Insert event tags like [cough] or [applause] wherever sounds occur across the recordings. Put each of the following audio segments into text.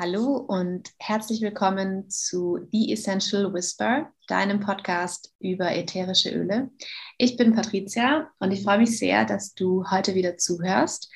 Hallo und herzlich willkommen zu The Essential Whisper, deinem Podcast über ätherische Öle. Ich bin Patricia und ich freue mich sehr, dass du heute wieder zuhörst.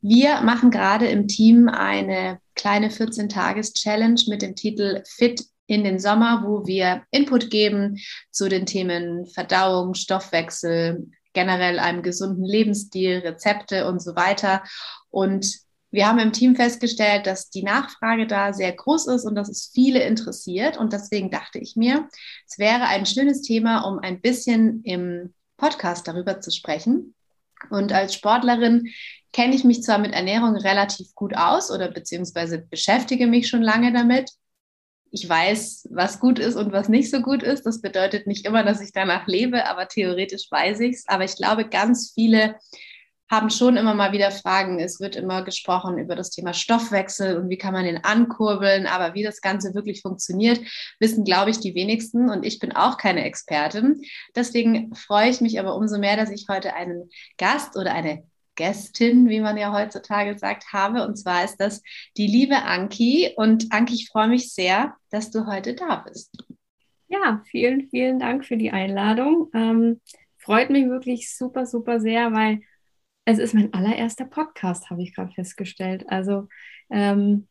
Wir machen gerade im Team eine kleine 14-Tages-Challenge mit dem Titel Fit in den Sommer, wo wir Input geben zu den Themen Verdauung, Stoffwechsel, generell einem gesunden Lebensstil, Rezepte und so weiter. Und wir haben im Team festgestellt, dass die Nachfrage da sehr groß ist und dass es viele interessiert. Und deswegen dachte ich mir, es wäre ein schönes Thema, um ein bisschen im Podcast darüber zu sprechen. Und als Sportlerin kenne ich mich zwar mit Ernährung relativ gut aus oder beziehungsweise beschäftige mich schon lange damit. Ich weiß, was gut ist und was nicht so gut ist. Das bedeutet nicht immer, dass ich danach lebe, aber theoretisch weiß ich es. Aber ich glaube, ganz viele haben schon immer mal wieder Fragen. Es wird immer gesprochen über das Thema Stoffwechsel und wie kann man den ankurbeln. Aber wie das Ganze wirklich funktioniert, wissen, glaube ich, die wenigsten. Und ich bin auch keine Expertin. Deswegen freue ich mich aber umso mehr, dass ich heute einen Gast oder eine Gästin, wie man ja heutzutage sagt, habe. Und zwar ist das die liebe Anki. Und Anki, ich freue mich sehr, dass du heute da bist. Ja, vielen, vielen Dank für die Einladung. Ähm, freut mich wirklich super, super sehr, weil es ist mein allererster Podcast, habe ich gerade festgestellt. Also ähm,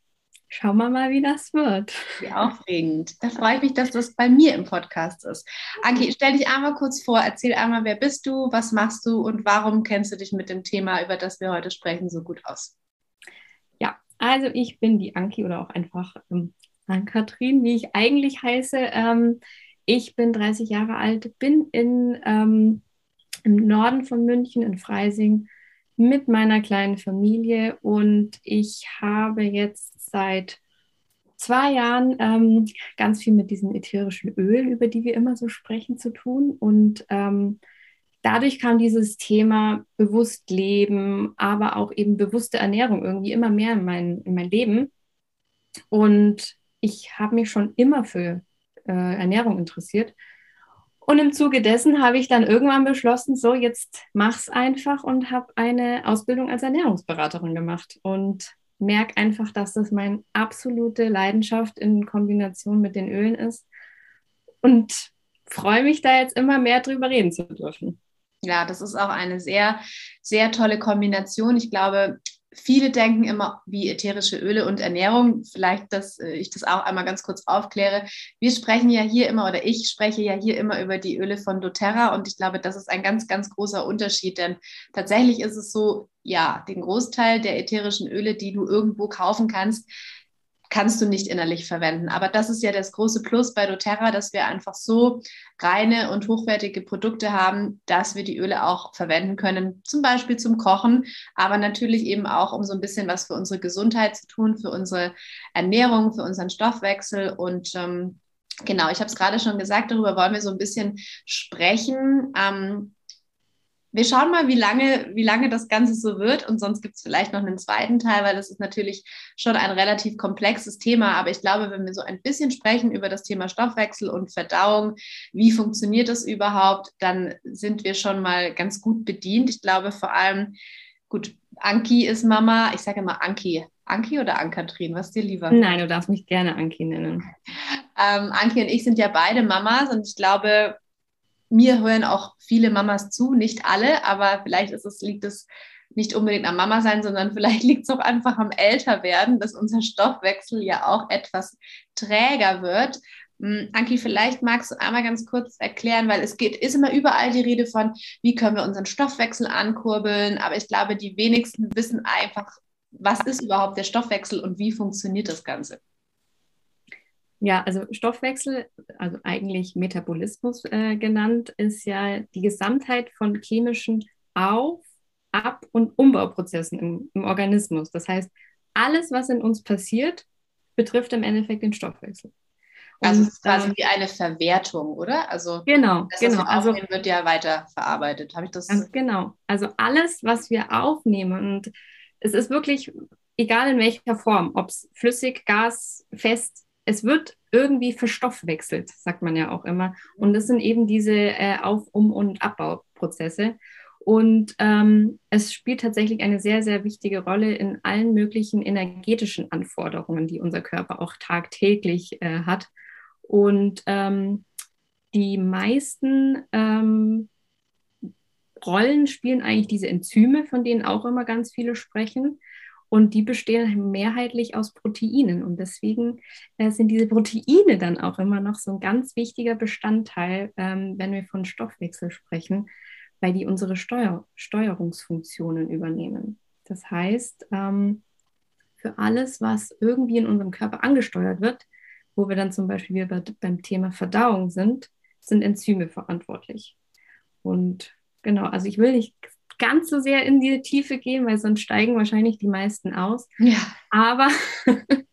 schauen wir mal, wie das wird. Wie aufregend. Da freue ich mich, dass das bei mir im Podcast ist. Anki, stell dich einmal kurz vor, erzähl einmal, wer bist du, was machst du und warum kennst du dich mit dem Thema, über das wir heute sprechen, so gut aus? Ja, also ich bin die Anki oder auch einfach ähm, Ann-Kathrin, wie ich eigentlich heiße. Ähm, ich bin 30 Jahre alt, bin in, ähm, im Norden von München, in Freising, mit meiner kleinen Familie und ich habe jetzt seit zwei Jahren ähm, ganz viel mit diesen ätherischen Ölen, über die wir immer so sprechen, zu tun. Und ähm, dadurch kam dieses Thema bewusst leben, aber auch eben bewusste Ernährung irgendwie immer mehr in mein, in mein Leben. Und ich habe mich schon immer für äh, Ernährung interessiert und im Zuge dessen habe ich dann irgendwann beschlossen, so jetzt mach's einfach und habe eine Ausbildung als Ernährungsberaterin gemacht und merke einfach, dass das meine absolute Leidenschaft in Kombination mit den Ölen ist und freue mich da jetzt immer mehr drüber reden zu dürfen. Ja, das ist auch eine sehr, sehr tolle Kombination. Ich glaube, viele denken immer wie ätherische Öle und Ernährung. Vielleicht, dass äh, ich das auch einmal ganz kurz aufkläre. Wir sprechen ja hier immer oder ich spreche ja hier immer über die Öle von doTERRA und ich glaube, das ist ein ganz, ganz großer Unterschied, denn tatsächlich ist es so, ja, den Großteil der ätherischen Öle, die du irgendwo kaufen kannst, kannst du nicht innerlich verwenden. Aber das ist ja das große Plus bei doTERRA, dass wir einfach so reine und hochwertige Produkte haben, dass wir die Öle auch verwenden können, zum Beispiel zum Kochen, aber natürlich eben auch, um so ein bisschen was für unsere Gesundheit zu tun, für unsere Ernährung, für unseren Stoffwechsel und ähm, Genau, ich habe es gerade schon gesagt, darüber wollen wir so ein bisschen sprechen. Ähm, wir schauen mal, wie lange, wie lange das Ganze so wird. Und sonst gibt es vielleicht noch einen zweiten Teil, weil das ist natürlich schon ein relativ komplexes Thema. Aber ich glaube, wenn wir so ein bisschen sprechen über das Thema Stoffwechsel und Verdauung, wie funktioniert das überhaupt, dann sind wir schon mal ganz gut bedient. Ich glaube vor allem, gut, Anki ist Mama. Ich sage immer Anki. Anki oder Ankatrin? Was dir lieber? Nein, du darfst mich gerne Anki nennen. Ähm, Anki und ich sind ja beide Mamas und ich glaube, mir hören auch viele Mamas zu, nicht alle, aber vielleicht ist es, liegt es nicht unbedingt am Mama sein, sondern [laughs] vielleicht liegt es auch einfach am Älterwerden, dass unser Stoffwechsel ja auch etwas träger wird. Hm, Anki, vielleicht magst du einmal ganz kurz erklären, weil es geht, ist immer überall die Rede von, wie können wir unseren Stoffwechsel ankurbeln, aber ich glaube, die wenigsten wissen einfach, was ist überhaupt der Stoffwechsel und wie funktioniert das Ganze. Ja, also Stoffwechsel, also eigentlich Metabolismus äh, genannt, ist ja die Gesamtheit von chemischen Auf-, Ab- und Umbauprozessen im, im Organismus. Das heißt, alles, was in uns passiert, betrifft im Endeffekt den Stoffwechsel. Also es ist quasi ähm, wie eine Verwertung, oder? Also genau, das, genau. also wird ja weiter verarbeitet. Habe ich das? Ganz genau. Also alles, was wir aufnehmen und es ist wirklich egal in welcher Form, ob es flüssig, Gas, fest, es wird irgendwie verstoffwechselt, sagt man ja auch immer. Und das sind eben diese äh, Auf-, Um- und Abbauprozesse. Und ähm, es spielt tatsächlich eine sehr, sehr wichtige Rolle in allen möglichen energetischen Anforderungen, die unser Körper auch tagtäglich äh, hat. Und ähm, die meisten ähm, Rollen spielen eigentlich diese Enzyme, von denen auch immer ganz viele sprechen. Und die bestehen mehrheitlich aus Proteinen. Und deswegen äh, sind diese Proteine dann auch immer noch so ein ganz wichtiger Bestandteil, ähm, wenn wir von Stoffwechsel sprechen, weil die unsere Steuer Steuerungsfunktionen übernehmen. Das heißt, ähm, für alles, was irgendwie in unserem Körper angesteuert wird, wo wir dann zum Beispiel wieder beim Thema Verdauung sind, sind Enzyme verantwortlich. Und genau, also ich will nicht ganz so sehr in die Tiefe gehen, weil sonst steigen wahrscheinlich die meisten aus. Ja. Aber [laughs]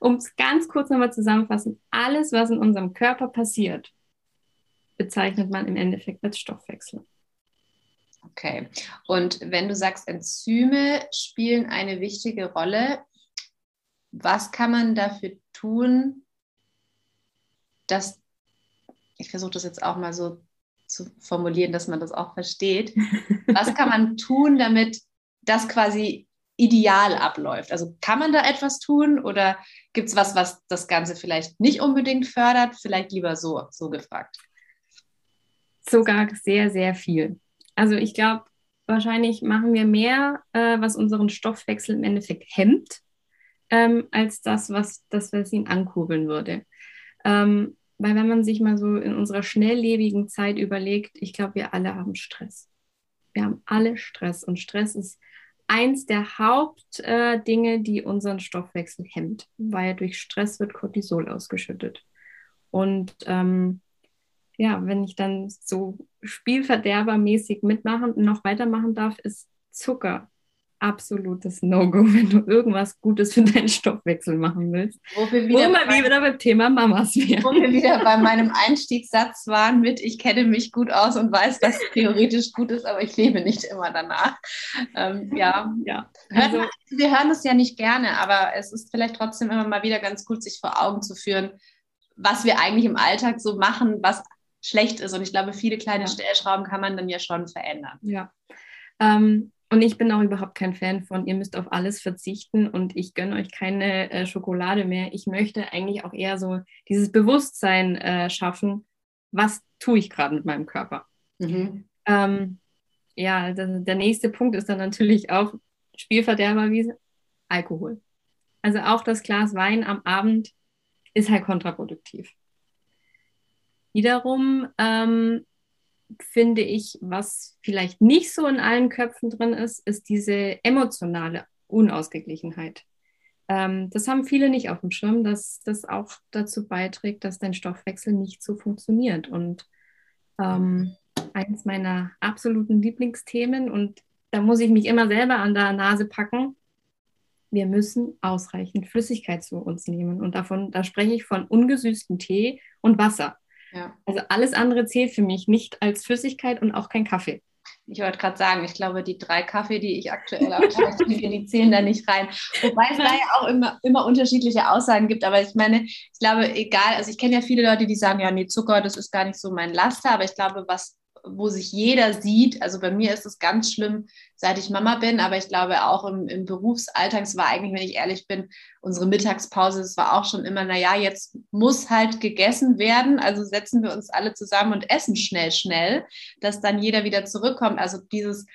um es ganz kurz nochmal zusammenfassen, alles, was in unserem Körper passiert, bezeichnet man im Endeffekt als Stoffwechsel. Okay. Und wenn du sagst, Enzyme spielen eine wichtige Rolle, was kann man dafür tun, dass, ich versuche das jetzt auch mal so zu formulieren, dass man das auch versteht. Was kann man tun, damit das quasi ideal abläuft? Also kann man da etwas tun oder gibt es was, was das Ganze vielleicht nicht unbedingt fördert? Vielleicht lieber so, so gefragt. Sogar sehr, sehr viel. Also ich glaube, wahrscheinlich machen wir mehr, äh, was unseren Stoffwechsel im Endeffekt hemmt, ähm, als das, was, das, was ihn ankurbeln würde. Ähm, weil wenn man sich mal so in unserer schnelllebigen Zeit überlegt, ich glaube, wir alle haben Stress. Wir haben alle Stress und Stress ist eins der Hauptdinge, äh, die unseren Stoffwechsel hemmt, weil durch Stress wird Cortisol ausgeschüttet. Und ähm, ja, wenn ich dann so spielverderbermäßig mitmachen und noch weitermachen darf, ist Zucker absolutes No-Go, [laughs] wenn du irgendwas Gutes für deinen Stoffwechsel machen willst. Wo wir wieder, Wo bei, wieder beim Thema Mamas wären. Wo wir wieder bei meinem Einstiegssatz waren mit, ich kenne mich gut aus und weiß, dass es theoretisch gut ist, aber ich lebe nicht immer danach. Ähm, ja, ja. Also, Hört, wir hören es ja nicht gerne, aber es ist vielleicht trotzdem immer mal wieder ganz gut, sich vor Augen zu führen, was wir eigentlich im Alltag so machen, was schlecht ist. Und ich glaube, viele kleine ja. Stellschrauben kann man dann ja schon verändern. Ja. Ähm, und ich bin auch überhaupt kein Fan von, ihr müsst auf alles verzichten und ich gönne euch keine äh, Schokolade mehr. Ich möchte eigentlich auch eher so dieses Bewusstsein äh, schaffen, was tue ich gerade mit meinem Körper. Mhm. Ähm, ja, der, der nächste Punkt ist dann natürlich auch Spielverderber wie Alkohol. Also auch das Glas Wein am Abend ist halt kontraproduktiv. Wiederum ähm, finde ich, was vielleicht nicht so in allen Köpfen drin ist, ist diese emotionale Unausgeglichenheit. Ähm, das haben viele nicht auf dem Schirm, dass das auch dazu beiträgt, dass dein Stoffwechsel nicht so funktioniert. Und ähm, eines meiner absoluten Lieblingsthemen, und da muss ich mich immer selber an der Nase packen, wir müssen ausreichend Flüssigkeit zu uns nehmen. Und davon, da spreche ich von ungesüßtem Tee und Wasser. Ja. Also alles andere zählt für mich nicht als Flüssigkeit und auch kein Kaffee. Ich wollte gerade sagen, ich glaube, die drei Kaffee, die ich aktuell [laughs] trinke, die zählen da nicht rein. Wobei es da ja auch immer, immer unterschiedliche Aussagen gibt. Aber ich meine, ich glaube, egal, also ich kenne ja viele Leute, die sagen, ja, nee, Zucker, das ist gar nicht so mein Laster. Aber ich glaube, was wo sich jeder sieht. Also bei mir ist es ganz schlimm, seit ich Mama bin, aber ich glaube auch im, im Berufsalltag, es war eigentlich, wenn ich ehrlich bin, unsere Mittagspause, es war auch schon immer, naja, jetzt muss halt gegessen werden, also setzen wir uns alle zusammen und essen schnell, schnell, dass dann jeder wieder zurückkommt. Also dieses,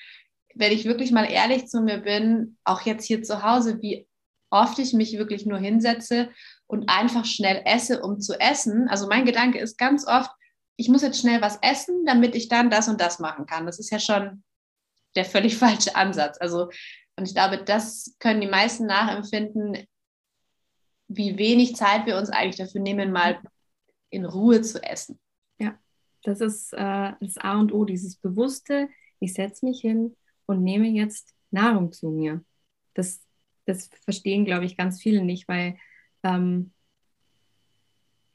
wenn ich wirklich mal ehrlich zu mir bin, auch jetzt hier zu Hause, wie oft ich mich wirklich nur hinsetze und einfach schnell esse, um zu essen. Also mein Gedanke ist ganz oft, ich muss jetzt schnell was essen, damit ich dann das und das machen kann. Das ist ja schon der völlig [laughs] falsche Ansatz. Also, und ich glaube, das können die meisten nachempfinden, wie wenig Zeit wir uns eigentlich dafür nehmen, mal in Ruhe zu essen. Ja, das ist äh, das A und O, dieses bewusste, ich setze mich hin und nehme jetzt Nahrung zu mir. Das, das verstehen, glaube ich, ganz viele nicht, weil ähm,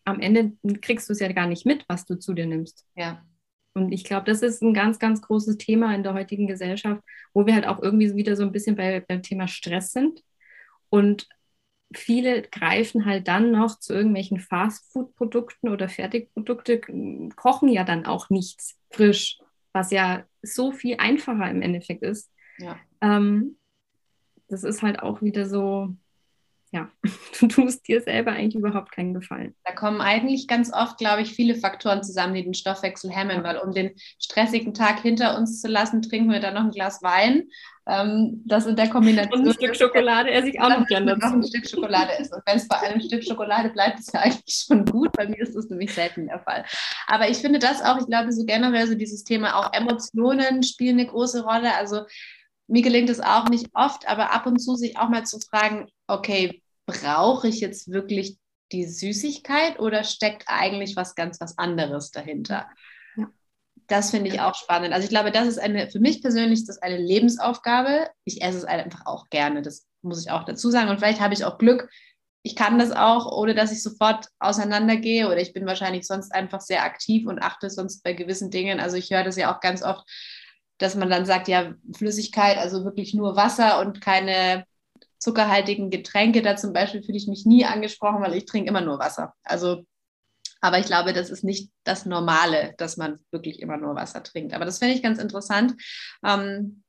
am Ende kriegst du es ja gar nicht mit, was du zu dir nimmst. Ja. Und ich glaube, das ist ein ganz, ganz großes Thema in der heutigen Gesellschaft, wo wir halt auch irgendwie wieder so ein bisschen bei, beim Thema Stress sind. Und viele greifen halt dann noch zu irgendwelchen Fastfood-Produkten oder Fertigprodukte, kochen ja dann auch nichts frisch, was ja so viel einfacher im Endeffekt ist. Ja. Ähm, das ist halt auch wieder so, ja, [laughs] du tust dir selber eigentlich überhaupt keinen Gefallen. Da kommen eigentlich ganz oft, glaube ich, viele Faktoren zusammen, die den Stoffwechsel hemmen, weil um den stressigen Tag hinter uns zu lassen, trinken wir dann noch ein Glas Wein. Ähm, das in der Kombination. Und ein Stück Schokolade esse ich auch noch gerne dazu. Noch ein Stück Schokolade essen. Und wenn es bei einem Stück Schokolade bleibt, ist ja eigentlich schon gut. Bei mir ist das nämlich selten der Fall. Aber ich finde das auch, ich glaube, so generell so dieses Thema auch Emotionen spielen eine große Rolle. Also mir gelingt es auch nicht oft, aber ab und zu sich auch mal zu fragen, okay, brauche ich jetzt wirklich die Süßigkeit oder steckt eigentlich was ganz was anderes dahinter? Ja. Das finde ich auch spannend. Also ich glaube, das ist eine, für mich persönlich ist das eine Lebensaufgabe. Ich esse es einfach auch gerne, das muss ich auch dazu sagen. Und vielleicht habe ich auch Glück, ich kann das auch, ohne dass ich sofort auseinandergehe oder ich bin wahrscheinlich sonst einfach sehr aktiv und achte sonst bei gewissen Dingen. Also ich höre das ja auch ganz oft, dass man dann sagt, ja, Flüssigkeit, also wirklich nur Wasser und keine zuckerhaltigen Getränke. Da zum Beispiel fühle ich mich nie angesprochen, weil ich trinke immer nur Wasser. Also, aber ich glaube, das ist nicht das Normale, dass man wirklich immer nur Wasser trinkt. Aber das finde ich ganz interessant. Ähm,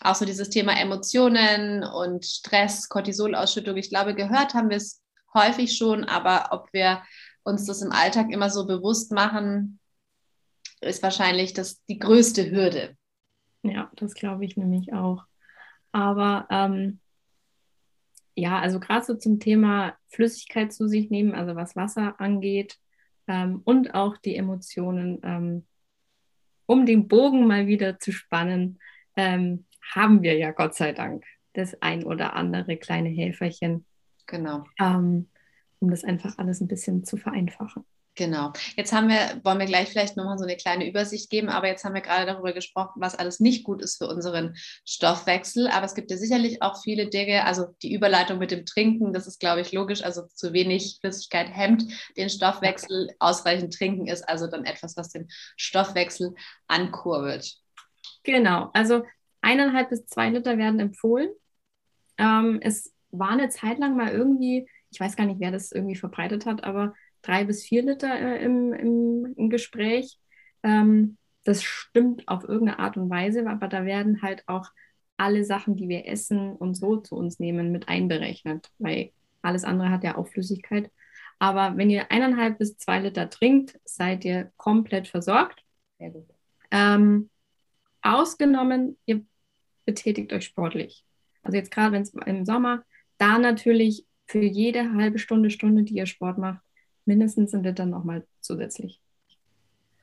auch so dieses Thema Emotionen und Stress, Cortisolausschüttung. Ich glaube, gehört haben wir es häufig schon, aber ob wir uns das im Alltag immer so bewusst machen, ist wahrscheinlich das die größte Hürde. Ja, das glaube ich nämlich auch. Aber ähm, ja, also gerade so zum Thema Flüssigkeit zu sich nehmen, also was Wasser angeht ähm, und auch die Emotionen, ähm, um den Bogen mal wieder zu spannen, ähm, haben wir ja Gott sei Dank das ein oder andere kleine Helferchen. Genau. Ähm, um das einfach alles ein bisschen zu vereinfachen. Genau. Jetzt haben wir, wollen wir gleich vielleicht nochmal so eine kleine Übersicht geben, aber jetzt haben wir gerade darüber gesprochen, was alles nicht gut ist für unseren Stoffwechsel. Aber es gibt ja sicherlich auch viele Dinge, also die Überleitung mit dem Trinken, das ist, glaube ich, logisch. Also zu wenig Flüssigkeit hemmt den Stoffwechsel. Ausreichend trinken ist also dann etwas, was den Stoffwechsel ankurbelt. Genau. Also eineinhalb bis zwei Liter werden empfohlen. Ähm, es war eine Zeit lang mal irgendwie, ich weiß gar nicht, wer das irgendwie verbreitet hat, aber drei bis vier Liter äh, im, im, im, Gespräch. Ähm, das stimmt auf irgendeine Art und Weise, aber da werden halt auch alle Sachen, die wir essen und so zu uns nehmen, mit einberechnet, weil alles andere hat ja auch Flüssigkeit. Aber wenn ihr eineinhalb bis zwei Liter trinkt, seid ihr komplett versorgt. Sehr gut. Ähm, ausgenommen, ihr betätigt euch sportlich. Also jetzt gerade wenn es im Sommer, da natürlich für jede halbe Stunde, Stunde, die ihr Sport macht, mindestens ein Liter nochmal zusätzlich.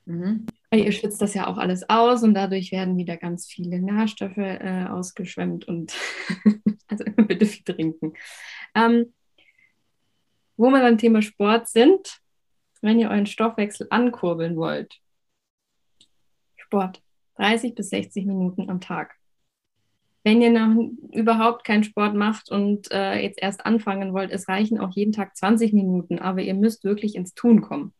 Mhm. Ihr schützt das ja auch alles aus und dadurch werden wieder ganz viele Nährstoffe äh, ausgeschwemmt und [laughs] also bitte viel trinken. Ähm, wo wir beim Thema Sport sind, wenn ihr euren Stoffwechsel ankurbeln wollt, Sport, 30 bis 60 Minuten am Tag. Wenn ihr noch überhaupt keinen Sport macht und äh, jetzt erst anfangen wollt, es reichen auch jeden Tag 20 Minuten, aber ihr müsst wirklich ins Tun kommen.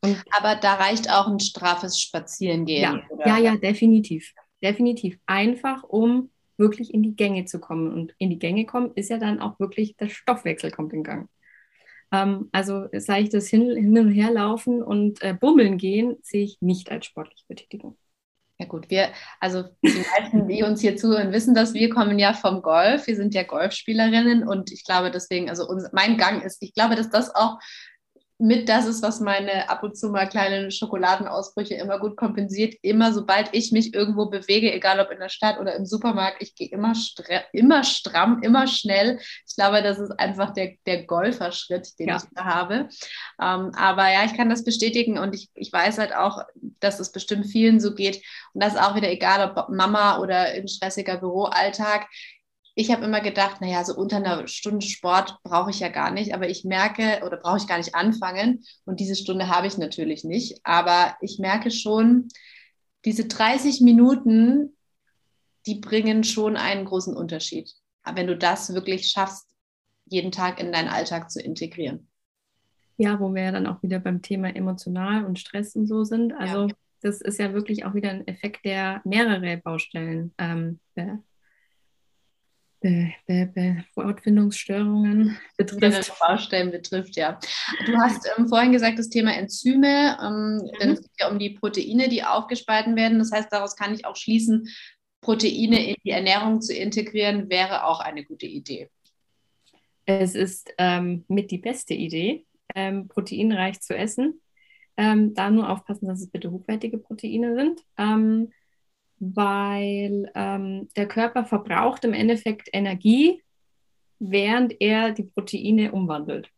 Und aber da reicht auch ein straffes Spazierengehen. Ja, oder? ja, ja, definitiv. Definitiv. Einfach, um wirklich in die Gänge zu kommen. Und in die Gänge kommen ist ja dann auch wirklich, der Stoffwechsel kommt in Gang. Ähm, also sei ich das hin, hin und her laufen und äh, bummeln gehen, sehe ich nicht als sportliche Betätigung. Ja gut, wir, also die meisten, die uns hier zuhören, wissen das, wir kommen ja vom Golf, wir sind ja Golfspielerinnen und ich glaube deswegen, also unser, mein Gang ist, ich glaube, dass das auch mit das ist, was meine ab und zu mal kleinen Schokoladenausbrüche immer gut kompensiert. Immer sobald ich mich irgendwo bewege, egal ob in der Stadt oder im Supermarkt, ich gehe immer, immer stramm, immer schnell. Ich glaube, das ist einfach der, der Golferschritt, den ja. ich da habe. Ähm, aber ja, ich kann das bestätigen und ich, ich weiß halt auch, dass es bestimmt vielen so geht. Und das ist auch wieder egal, ob Mama oder ein stressiger Büroalltag ich habe immer gedacht, naja, so unter einer Stunde Sport brauche ich ja gar nicht, aber ich merke oder brauche ich gar nicht anfangen. Und diese Stunde habe ich natürlich nicht. Aber ich merke schon, diese 30 Minuten, die bringen schon einen großen Unterschied. wenn du das wirklich schaffst, jeden Tag in deinen Alltag zu integrieren. Ja, wo wir ja dann auch wieder beim Thema emotional und Stress und so sind. Also ja. das ist ja wirklich auch wieder ein Effekt, der mehrere Baustellen ähm, Be Be Wortfindungsstörungen betrifft. Baustellen betrifft, ja. Du hast ähm, vorhin gesagt, das Thema Enzyme, ähm, mhm. denn es geht ja um die Proteine, die aufgespalten werden. Das heißt, daraus kann ich auch schließen, Proteine in die Ernährung zu integrieren, wäre auch eine gute Idee. Es ist ähm, mit die beste Idee, ähm, proteinreich zu essen. Ähm, da nur aufpassen, dass es bitte hochwertige Proteine sind. Ähm, weil ähm, der Körper verbraucht im Endeffekt Energie, während er die Proteine umwandelt.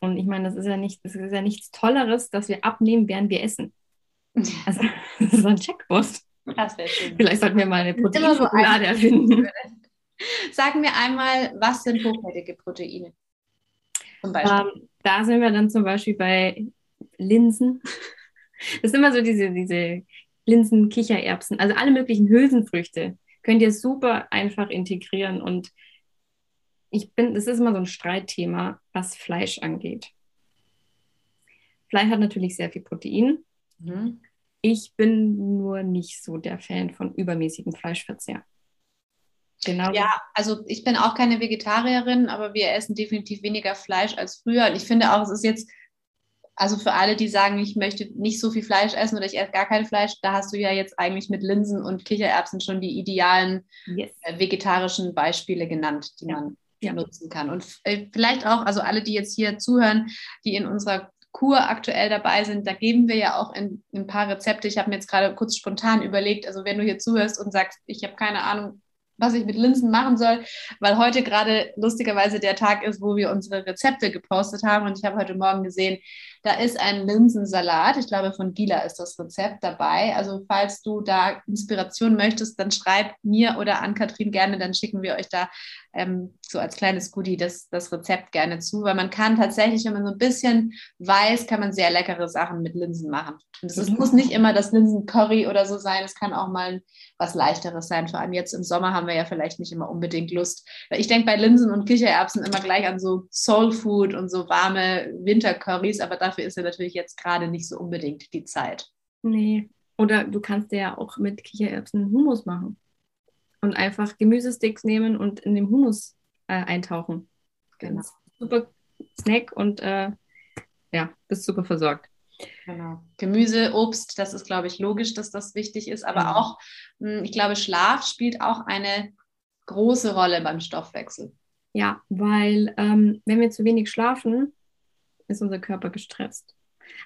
Und ich meine, das ist ja nicht, das ist ja nichts Tolleres, dass wir abnehmen, während wir essen. [laughs] Also, das ist ein Checkpost. Das wäre schön. Vielleicht sollten wir mal eine Proteinschokolade so erfinden. Sagen wir einmal, was sind hochwertige Proteine? Zum Beispiel. Ähm, da sind wir dann zum Beispiel bei Linsen. Das sind immer so diese, diese Linsen, Kichererbsen, also alle möglichen Hülsenfrüchte könnt ihr super einfach integrieren. Und ich bin, das ist immer so ein Streitthema, was Fleisch angeht. Fleisch hat natürlich sehr viel Protein. Mhm. Ich bin nur nicht so der Fan von übermäßigem Fleischverzehr. Genau. Ja, also ich bin auch keine Vegetarierin, aber wir essen definitiv weniger Fleisch als früher. Und ich finde auch, es ist jetzt also für alle, die sagen, ich möchte nicht so viel Fleisch essen oder ich esse gar kein Fleisch, da hast du ja jetzt eigentlich mit Linsen und Kichererbsen schon die idealen yes. äh, vegetarischen Beispiele genannt, die ja. man ja. nutzen kann. Und äh, vielleicht auch, also alle, die jetzt hier zuhören, die in unserer Kur aktuell dabei sind, da geben wir ja auch in, in ein paar Rezepte. Ich habe mir jetzt gerade kurz spontan überlegt, also wenn du hier zuhörst und sagst, ich habe keine Ahnung, was ich mit Linsen machen soll, weil heute gerade lustigerweise der Tag ist, wo wir unsere Rezepte gepostet haben und ich habe heute Morgen gesehen, da ist ein Linsensalat. Ich glaube, von Gila ist das Rezept dabei. Also, falls du da Inspiration möchtest, dann schreib mir oder an Kathrin gerne, dann schicken wir euch da ähm, so als kleines Goodie das, das Rezept gerne zu, weil man kann tatsächlich, wenn man so ein bisschen weiß, kann man sehr leckere Sachen mit Linsen machen. Und es mhm. muss nicht immer das Linsen-Curry oder so sein, es kann auch mal was leichteres sein. Vor allem jetzt im Sommer haben wir ja vielleicht nicht immer unbedingt Lust. Weil ich denke bei Linsen und Kichererbsen immer gleich an so Soul Food und so warme Wintercurrys, aber da dafür ist ja natürlich jetzt gerade nicht so unbedingt die Zeit. Nee. Oder du kannst ja auch mit Kichererbsen Hummus machen. Und einfach Gemüsesticks nehmen und in dem Hummus äh, eintauchen. Genau. Super Snack und äh, ja, bist super versorgt. Genau. Gemüse, Obst, das ist, glaube ich, logisch, dass das wichtig ist. Aber mhm. auch, hm, ich glaube, Schlaf spielt auch eine große Rolle beim Stoffwechsel. Ja, weil ähm, wenn wir zu wenig schlafen, ist unser Körper gestresst.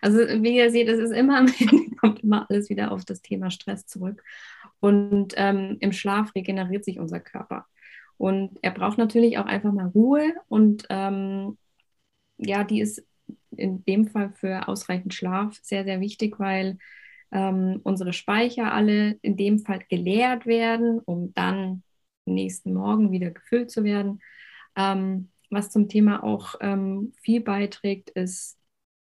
Also wie ihr seht, es ist immer, [laughs] kommt immer alles wieder auf das Thema Stress zurück. Und ähm, im Schlaf regeneriert sich unser Körper. Und er braucht natürlich auch einfach mal Ruhe. Und ähm, ja, die ist in dem Fall für ausreichend Schlaf sehr, sehr wichtig, weil ähm, unsere Speicher alle in dem Fall geleert werden, um dann nächsten Morgen wieder gefüllt zu werden. Ähm, was zum Thema auch ähm, viel beiträgt, ist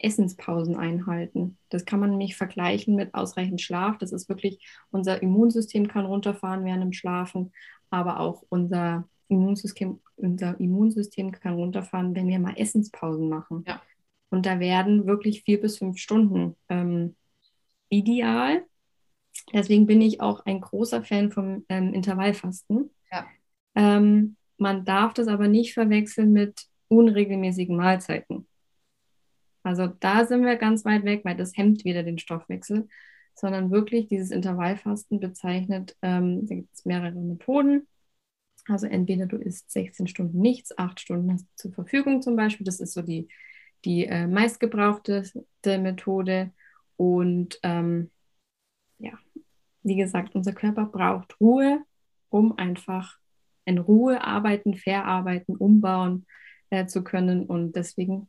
Essenspausen einhalten. Das kann man nämlich vergleichen mit ausreichend Schlaf. Das ist wirklich, unser Immunsystem kann runterfahren während dem Schlafen, aber auch unser Immunsystem, unser Immunsystem kann runterfahren, wenn wir mal Essenspausen machen. Ja. Und da werden wirklich vier bis fünf Stunden ähm, ideal. Deswegen bin ich auch ein großer Fan vom ähm, Intervallfasten. Ja. Ähm, man darf das aber nicht verwechseln mit unregelmäßigen Mahlzeiten. Also da sind wir ganz weit weg, weil das hemmt wieder den Stoffwechsel, sondern wirklich dieses Intervallfasten bezeichnet, ähm, da gibt es mehrere Methoden. Also entweder du isst 16 Stunden nichts, 8 Stunden hast du zur Verfügung zum Beispiel. Das ist so die, die äh, meistgebrauchte Methode. Und ähm, ja, wie gesagt, unser Körper braucht Ruhe, um einfach in Ruhe arbeiten, verarbeiten, umbauen äh, zu können. Und deswegen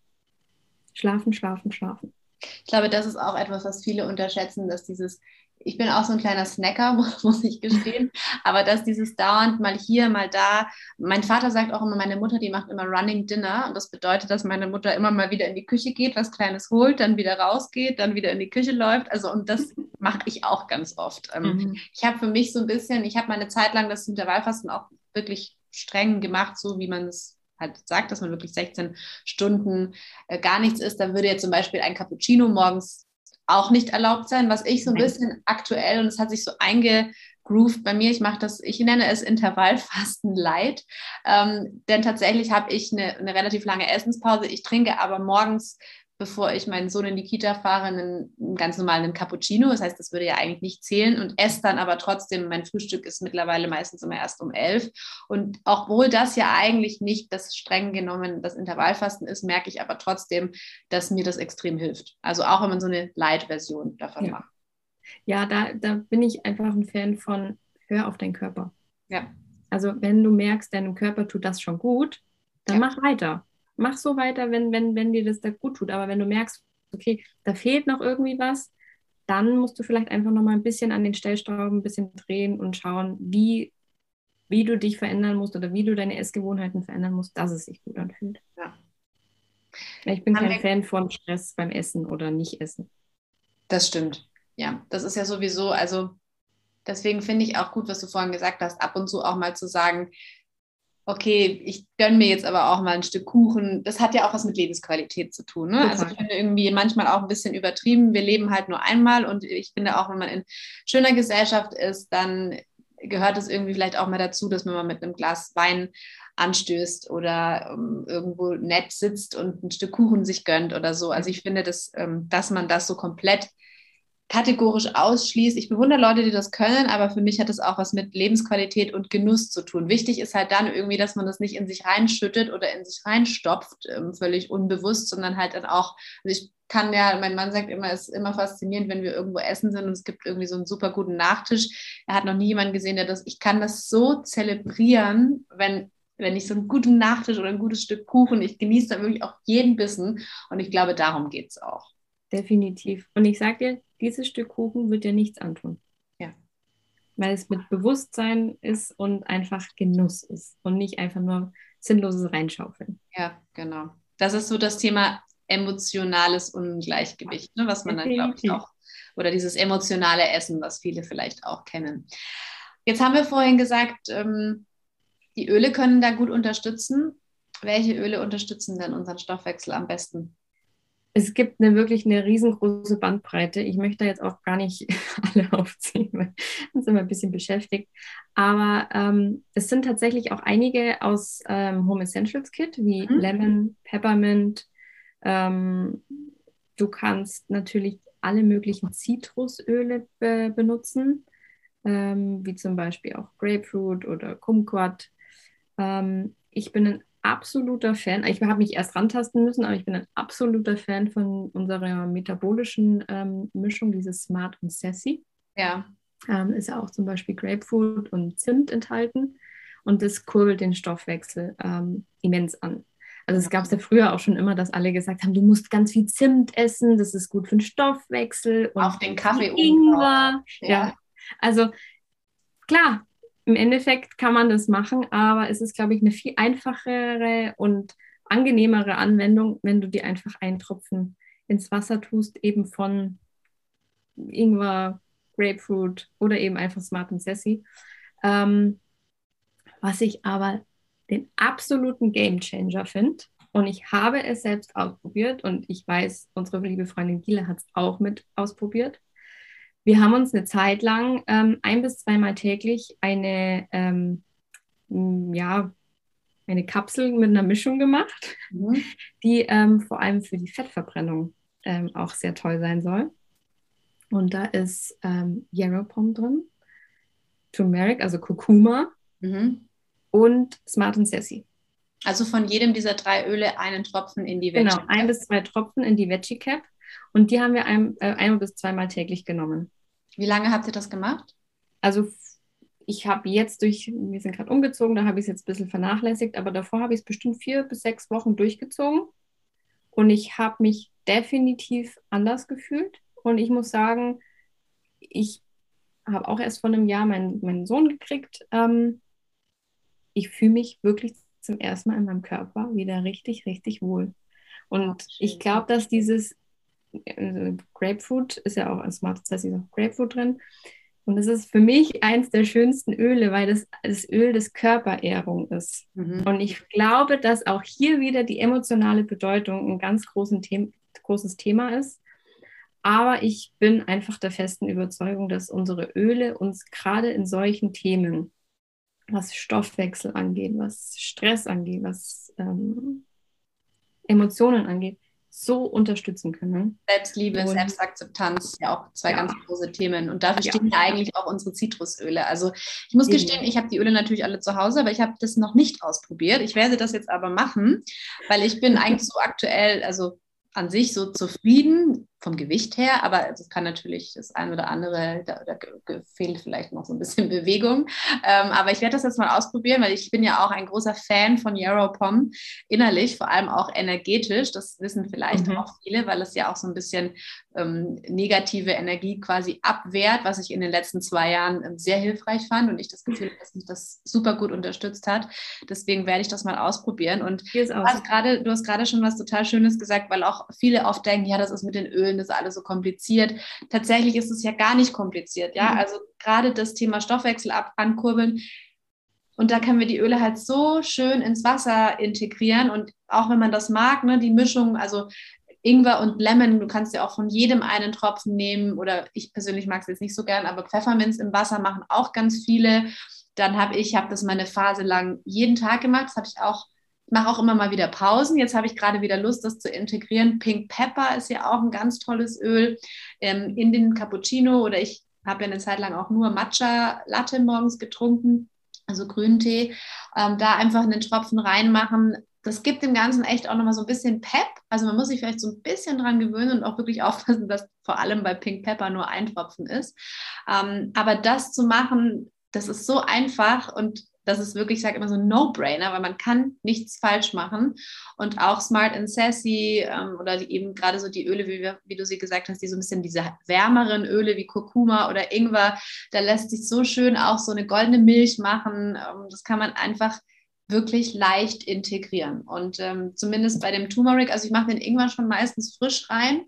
schlafen, schlafen, schlafen. Ich glaube, das ist auch etwas, was viele unterschätzen, dass dieses, ich bin auch so ein kleiner Snacker, [laughs] muss ich gestehen, aber dass dieses dauernd mal hier, mal da, mein Vater sagt auch immer, meine Mutter, die macht immer Running Dinner und das bedeutet, dass meine Mutter immer mal wieder in die Küche geht, was Kleines holt, dann wieder rausgeht, dann wieder in die Küche läuft, also und das mache ich auch ganz oft. Ähm, mhm. Ich habe für mich so ein bisschen, ich habe meine Zeit lang das Intervallfasten auch wirklich streng gemacht, so wie man es halt sagt, dass man wirklich 16 Stunden äh, gar nichts isst, dann würde jetzt zum Beispiel ein Cappuccino morgens auch nicht erlaubt sein. Was ich so ein bisschen aktuell, und es hat sich so eingegroovt bei mir, ich mache das, ich nenne es Intervallfasten light. Ähm, denn tatsächlich habe ich eine, eine relativ lange Essenspause. Ich trinke aber morgens bevor ich meinen Sohn in die Kita fahre, einen, einen ganz normalen Cappuccino. Das heißt, das würde ja eigentlich nicht zählen und esse dann aber trotzdem, mein Frühstück ist mittlerweile meistens immer erst um elf. Und obwohl das ja eigentlich nicht das streng genommen das Intervallfasten ist, merke ich aber trotzdem, dass mir das extrem hilft. Also auch wenn man so eine Light-Version davon ja. macht. Ja, da, da bin ich einfach ein Fan von, hör auf deinen Körper. Ja. Also wenn du merkst, deinem Körper tut das schon gut, dann ja. mach weiter mach so weiter, wenn, wenn, wenn dir das da gut tut. Aber wenn du merkst, okay, da fehlt noch irgendwie was, dann musst du vielleicht einfach noch mal ein bisschen an den Stellstrauben ein bisschen drehen und schauen, wie, wie du dich verändern musst oder wie du deine Essgewohnheiten verändern musst, dass es sich gut anfühlt. Ja. Ich bin kein Fan von Stress beim Essen oder nicht essen. Das stimmt. Ja, das ist ja sowieso, also deswegen finde ich auch gut, was du vorhin gesagt hast, ab und zu auch mal zu sagen, okay, ich gönne mir jetzt aber auch mal ein Stück Kuchen. Das hat ja auch was mit Lebensqualität zu tun. Ne? Also ich finde irgendwie manchmal auch ein bisschen übertrieben. Wir leben halt nur einmal und ich finde auch, wenn man in schöner Gesellschaft ist, dann gehört es irgendwie vielleicht auch mal dazu, dass man mal mit einem Glas Wein anstößt oder um, ähm, irgendwo nett sitzt und ein Stück Kuchen sich gönnt oder so. Also ich finde, dass, ähm, dass man das so komplett kategorisch ausschließt. Ich bewundere Leute, die das können, aber für mich hat es auch was mit Lebensqualität und Genuss zu tun. Wichtig ist halt dann irgendwie, dass man das nicht in sich reinschüttet oder in sich reinstopft, ähm, völlig unbewusst, sondern halt dann auch, also ich kann ja, mein Mann sagt immer, es ist immer faszinierend, wenn wir irgendwo essen sind und es gibt irgendwie so einen super guten Nachtisch. Er hat noch nie jemanden gesehen, der das, ich kann das so zelebrieren, wenn wenn ich so einen guten Nachtisch oder ein gutes Stück Kuchen, ich genieße da wirklich auch jeden Bissen und ich glaube, darum geht es auch. Definitiv. Und ich sage dir, dieses Stück Kuchen wird dir nichts antun. Ja. Weil es mit Bewusstsein ist und einfach Genuss ist und nicht einfach nur sinnloses Reinschaufeln. Ja, genau. Das ist so das Thema emotionales Ungleichgewicht, ne, was man dann, glaube ich, auch, oder dieses emotionale Essen, was viele vielleicht auch kennen. Jetzt haben wir vorhin gesagt, ähm, die Öle können da gut unterstützen. Welche Öle unterstützen denn unseren Stoffwechsel am besten? Es gibt eine wirklich eine riesengroße Bandbreite. Ich möchte jetzt auch gar nicht [laughs] alle aufziehen, weil uns immer ein bisschen beschäftigt. Aber ähm, es sind tatsächlich auch einige aus ähm, Home Essentials Kit, wie mhm. Lemon, Peppermint. Ähm, du kannst natürlich alle möglichen Zitrusöle be benutzen, ähm, wie zum Beispiel auch Grapefruit oder Kumquat. Ähm, ich bin ein absoluter Fan. Ich habe mich erst rantasten müssen, aber ich bin ein absoluter Fan von unserer metabolischen ähm, Mischung, dieses Smart und Sassy. Ja. Ähm, ist ja auch zum Beispiel Grapefruit und Zimt enthalten. Und das kurbelt den Stoffwechsel ähm, immens an. Also es gab es ja früher auch schon immer, dass alle gesagt haben, du musst ganz viel Zimt essen, das ist gut für den Stoffwechsel. Und Auf den Kaffee Ingwer. Ja. ja. Also klar, im Endeffekt kann man das machen, aber es ist, glaube ich, eine viel einfachere und angenehmere Anwendung, wenn du dir einfach einen Tropfen ins Wasser tust, eben von Ingwer, Grapefruit oder eben einfach Smart and Sassy. Ähm, was ich aber den absoluten Game Changer finde, und ich habe es selbst ausprobiert und ich weiß, unsere liebe Freundin Giele hat es auch mit ausprobiert, wir haben uns eine Zeit lang ähm, ein bis zweimal täglich eine, ähm, ja, eine Kapsel mit einer Mischung gemacht, mhm. die ähm, vor allem für die Fettverbrennung ähm, auch sehr toll sein soll. Und da ist ähm, Yarrow Pom drin, Turmeric, also Kurkuma mhm. und Smart and Sassy. Also von jedem dieser drei Öle einen Tropfen in die Veggie Cap. Genau, ein bis zwei Tropfen in die Veggie Cap. Und die haben wir ein, äh, ein bis zweimal täglich genommen. Wie lange habt ihr das gemacht? Also ich habe jetzt durch, wir sind gerade umgezogen, da habe ich es jetzt ein bisschen vernachlässigt, aber davor habe ich es bestimmt vier bis sechs Wochen durchgezogen. Und ich habe mich definitiv anders gefühlt. Und ich muss sagen, ich habe auch erst vor einem Jahr meinen, meinen Sohn gekriegt. Ähm, ich fühle mich wirklich zum ersten Mal in meinem Körper wieder richtig, richtig wohl. Und ich glaube, dass dieses also Grapefruit ist ja auch ein Smart Sassy auch Grapefruit drin. Und das ist für mich eins der schönsten Öle, weil das das Öl des Körperehrung ist. Mhm. Und ich glaube, dass auch hier wieder die emotionale Bedeutung ein ganz großen The großes Thema ist. Aber ich bin einfach der festen Überzeugung, dass unsere Öle uns gerade in solchen Themen, was Stoffwechsel angeht, was Stress angeht, was ähm, Emotionen angeht, so unterstützen können. Selbstliebe, und, Selbstakzeptanz, ja auch zwei ja. ganz große Themen. Und dafür ja. stehen ja eigentlich auch unsere Zitrusöle. Also ich muss gestehen, ich habe die Öle natürlich alle zu Hause, aber ich habe das noch nicht ausprobiert. Ich werde das jetzt aber machen, weil ich bin [laughs] eigentlich so aktuell, also an sich so zufrieden vom Gewicht her, aber es kann natürlich das ein oder andere, da, da, fehlt vielleicht noch so ein bisschen [laughs] Bewegung. Ähm, aber ich werde das jetzt mal ausprobieren, weil ich bin ja auch ein großer Fan von Yarrow Pom innerlich, vor allem auch energetisch. Das wissen vielleicht mhm. auch viele, weil es ja auch so ein bisschen ähm, negative Energie quasi abwehrt, was ich in den letzten zwei Jahren ähm, sehr hilfreich fand und ich das Gefühl habe, dass mich das super gut unterstützt hat. Deswegen werde ich das mal ausprobieren. Und du hast, grade, du hast gerade schon was total Schönes gesagt, weil auch viele oft denken, ja, das ist mit den Ölen, das ist alles so kompliziert. Tatsächlich ist es ja gar nicht kompliziert. Ja, mhm. also gerade das Thema Stoffwechsel ab ankurbeln. Und da können wir die Öle halt so schön ins Wasser integrieren. Und auch wenn man das mag, ne, die Mischung, also Ingwer und Lemon, du kannst ja auch von jedem einen Tropfen nehmen oder ich persönlich mag es jetzt nicht so gern, aber Pfefferminz im Wasser machen auch ganz viele. Dann habe ich, habe das mal eine Phase lang jeden Tag gemacht. Das habe ich auch, mache auch immer mal wieder Pausen. Jetzt habe ich gerade wieder Lust, das zu integrieren. Pink Pepper ist ja auch ein ganz tolles Öl ähm, in den Cappuccino oder ich habe ja eine Zeit lang auch nur Matcha Latte morgens getrunken also Grüntee, ähm, da einfach einen Tropfen reinmachen, das gibt dem Ganzen echt auch nochmal so ein bisschen Pep. Also man muss sich vielleicht so ein bisschen dran gewöhnen und auch wirklich [laughs] aufpassen, dass vor allem bei Pink Pepper nur ein Tropfen ist. Ähm, aber das zu machen, das ist so einfach und das ist wirklich, ich sage immer so ein No-Brainer, weil man kann nichts falsch machen. Und auch Smart and Sassy ähm, oder die, eben gerade so die Öle, wie, wir, wie du sie gesagt hast, die so ein bisschen diese wärmeren Öle wie Kurkuma oder Ingwer, da lässt sich so schön auch so eine goldene Milch machen. Ähm, das kann man einfach wirklich leicht integrieren. Und ähm, zumindest bei dem Turmeric, also ich mache den Ingwer schon meistens frisch rein.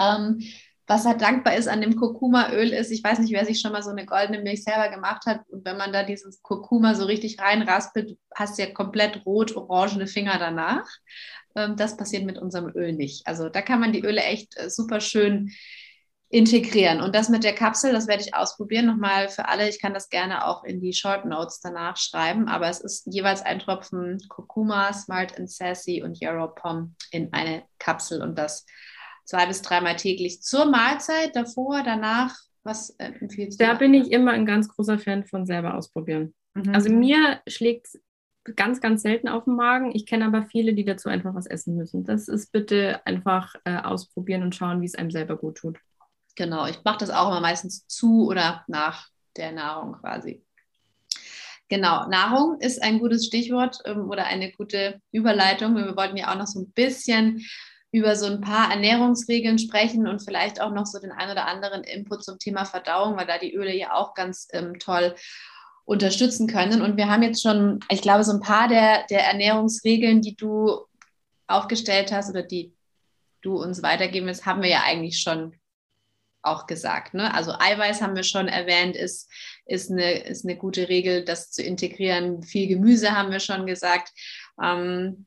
Ähm, was halt dankbar ist an dem Kurkuma-Öl ist, ich weiß nicht, wer sich schon mal so eine goldene Milch selber gemacht hat und wenn man da dieses Kurkuma so richtig reinraspelt, hast du ja komplett rot-orangene Finger danach. Ähm, das passiert mit unserem Öl nicht. Also da kann man die Öle echt äh, super schön integrieren. Und das mit der Kapsel, das werde ich ausprobieren. Nochmal für alle, ich kann das gerne auch in die Short Notes danach schreiben, aber es ist jeweils ein Tropfen Kurkuma, Smart and Sassy und Yarrow Pom in eine Kapsel und das zwei bis dreimal täglich zur Mahlzeit, davor, danach. Was äh, empfiehlst du? Da bin ich immer ein ganz großer Fan von selber ausprobieren. Mhm. Also mir schlägt es ganz, ganz selten auf den Magen. Ich kenne aber viele, die dazu einfach was essen müssen. Das ist bitte einfach äh, ausprobieren und schauen, wie es einem selber gut tut. Genau, ich mache das auch immer meistens zu oder nach der Nahrung quasi. Genau, Nahrung ist ein gutes Stichwort ähm, oder eine gute Überleitung. Wir wollten ja auch noch so ein bisschen über so ein paar Ernährungsregeln sprechen und vielleicht auch noch so den ein oder anderen Input zum Thema Verdauung, weil da die Öle ja auch ganz ähm, toll unterstützen können. Und wir haben jetzt schon, ich glaube, so ein paar der, der Ernährungsregeln, die du aufgestellt hast oder die du uns weitergeben willst, haben wir ja eigentlich schon auch gesagt. Ne? Also Eiweiß haben wir schon erwähnt, ist, ist, eine, ist eine gute Regel, das zu integrieren. Viel Gemüse haben wir schon gesagt. Ähm,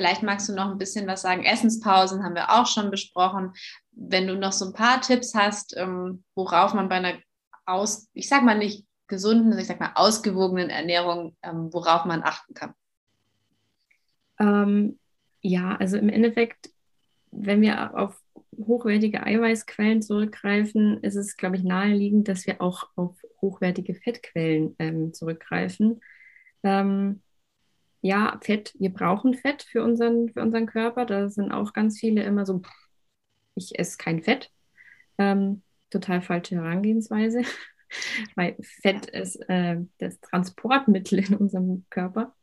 vielleicht magst du noch ein bisschen was sagen. Essenspausen haben wir auch schon besprochen. Wenn du noch so ein paar Tipps hast, ähm, worauf man bei einer aus, ich sag mal nicht gesunden, ich sag mal ausgewogenen Ernährung, ähm, worauf man achten kann. Ähm, ja, also im Endeffekt, wenn wir auf hochwertige Eiweißquellen zurückgreifen, ist es, glaube ich, naheliegend, dass wir auch auf hochwertige Fettquellen ähm, zurückgreifen. Ähm, ja, Fett, wir brauchen Fett für unseren, für unseren Körper. Da sind auch ganz viele immer so, ich esse kein Fett. Ähm, total falsche Herangehensweise, [laughs] weil Fett ist äh, das Transportmittel in unserem Körper.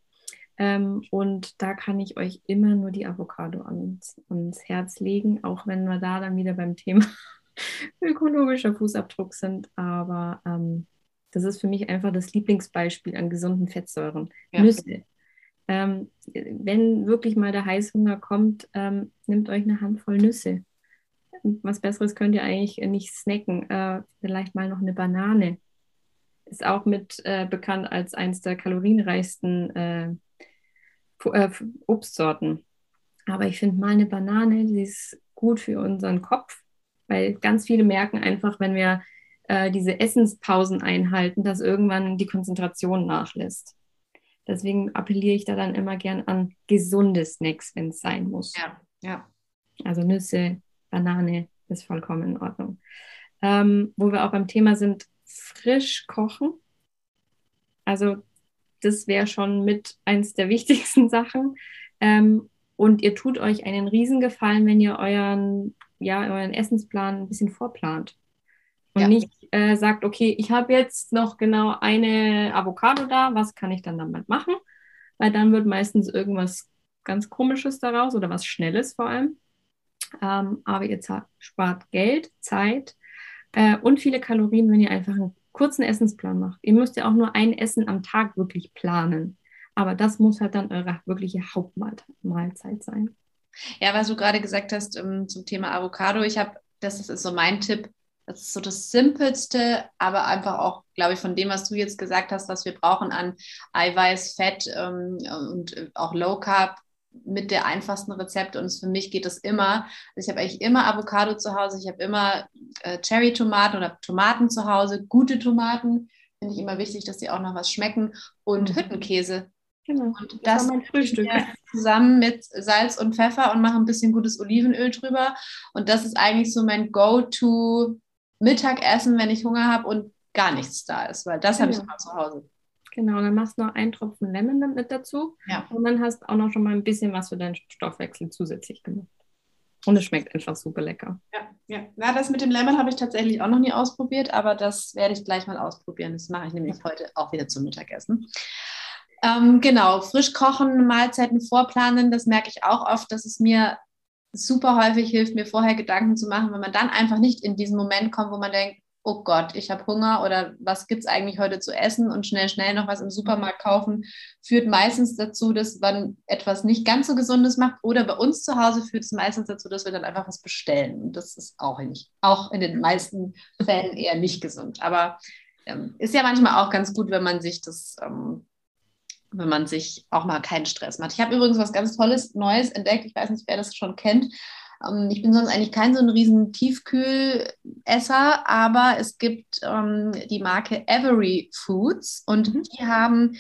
Ähm, und da kann ich euch immer nur die Avocado ans, ans Herz legen, auch wenn wir da dann wieder beim Thema [laughs] ökologischer Fußabdruck sind. Aber ähm, das ist für mich einfach das Lieblingsbeispiel an gesunden Fettsäuren. Ja. Nüsse. Ähm, wenn wirklich mal der Heißhunger kommt, ähm, nehmt euch eine Handvoll Nüsse. Was Besseres könnt ihr eigentlich nicht snacken. Äh, vielleicht mal noch eine Banane. Ist auch mit äh, bekannt als eines der kalorienreichsten äh, äh, Obstsorten. Aber ich finde mal eine Banane, die ist gut für unseren Kopf, Weil ganz viele merken einfach, wenn wir äh, diese Essenspausen einhalten, dass irgendwann die Konzentration nachlässt. Deswegen appelliere ich da dann immer gern an gesunde Snacks, wenn es sein muss. Ja, ja. Also Nüsse, Banane ist vollkommen in Ordnung. Ähm, wo wir auch beim Thema sind, frisch kochen. Also das wäre schon mit eins der [laughs] wichtigsten Sachen. Ähm, und ihr tut euch einen Riesengefallen, wenn ihr euren, ja, euren Essensplan ein bisschen vorplant. Und ja. nicht äh, sagt, okay, ich habe jetzt noch genau eine Avocado da, was kann ich dann damit machen? Weil dann wird meistens irgendwas ganz Komisches daraus oder was Schnelles vor allem. Ähm, aber ihr spart Geld, Zeit äh, und viele Kalorien, wenn ihr einfach einen kurzen Essensplan macht. Ihr müsst ja auch nur ein Essen am Tag wirklich planen. Aber das muss halt dann eure wirkliche Hauptmahlzeit sein. Ja, was du gerade gesagt hast ähm, zum Thema Avocado, ich habe, das ist so mein Tipp, das ist so das Simpelste, aber einfach auch, glaube ich, von dem, was du jetzt gesagt hast, was wir brauchen an Eiweiß, Fett ähm, und auch Low Carb, mit der einfachsten Rezepte und für mich geht das immer. Also ich habe eigentlich immer Avocado zu Hause, ich habe immer äh, Cherry-Tomaten oder Tomaten zu Hause, gute Tomaten, finde ich immer wichtig, dass die auch noch was schmecken und mhm. Hüttenkäse. Genau. Und das, das mein Frühstück. zusammen mit Salz und Pfeffer und mache ein bisschen gutes Olivenöl drüber. Und das ist eigentlich so mein Go-to Mittagessen, wenn ich Hunger habe und gar nichts da ist, weil das genau. habe ich immer zu Hause. Genau, dann machst du noch einen Tropfen Lemon mit dazu. Ja. Und dann hast du auch noch schon mal ein bisschen was für deinen Stoffwechsel zusätzlich gemacht. Und es schmeckt einfach super lecker. Ja, ja. ja das mit dem Lemon habe ich tatsächlich auch noch nie ausprobiert, aber das werde ich gleich mal ausprobieren. Das mache ich nämlich heute auch wieder zum Mittagessen. Ähm, genau, frisch kochen, Mahlzeiten vorplanen, das merke ich auch oft, dass es mir super häufig hilft, mir vorher Gedanken zu machen, wenn man dann einfach nicht in diesen Moment kommt, wo man denkt, oh Gott, ich habe Hunger oder was gibt es eigentlich heute zu essen und schnell, schnell noch was im Supermarkt kaufen, führt meistens dazu, dass man etwas nicht ganz so Gesundes macht oder bei uns zu Hause führt es meistens dazu, dass wir dann einfach was bestellen. Und das ist auch, nicht, auch in den meisten Fällen eher nicht gesund. Aber ähm, ist ja manchmal auch ganz gut, wenn man sich das, ähm, wenn man sich auch mal keinen Stress macht. Ich habe übrigens was ganz Tolles, Neues entdeckt. Ich weiß nicht, wer das schon kennt. Ähm, ich bin sonst eigentlich kein so ein riesen Tiefkühlesser, aber es gibt ähm, die Marke Every Foods und mhm. die haben,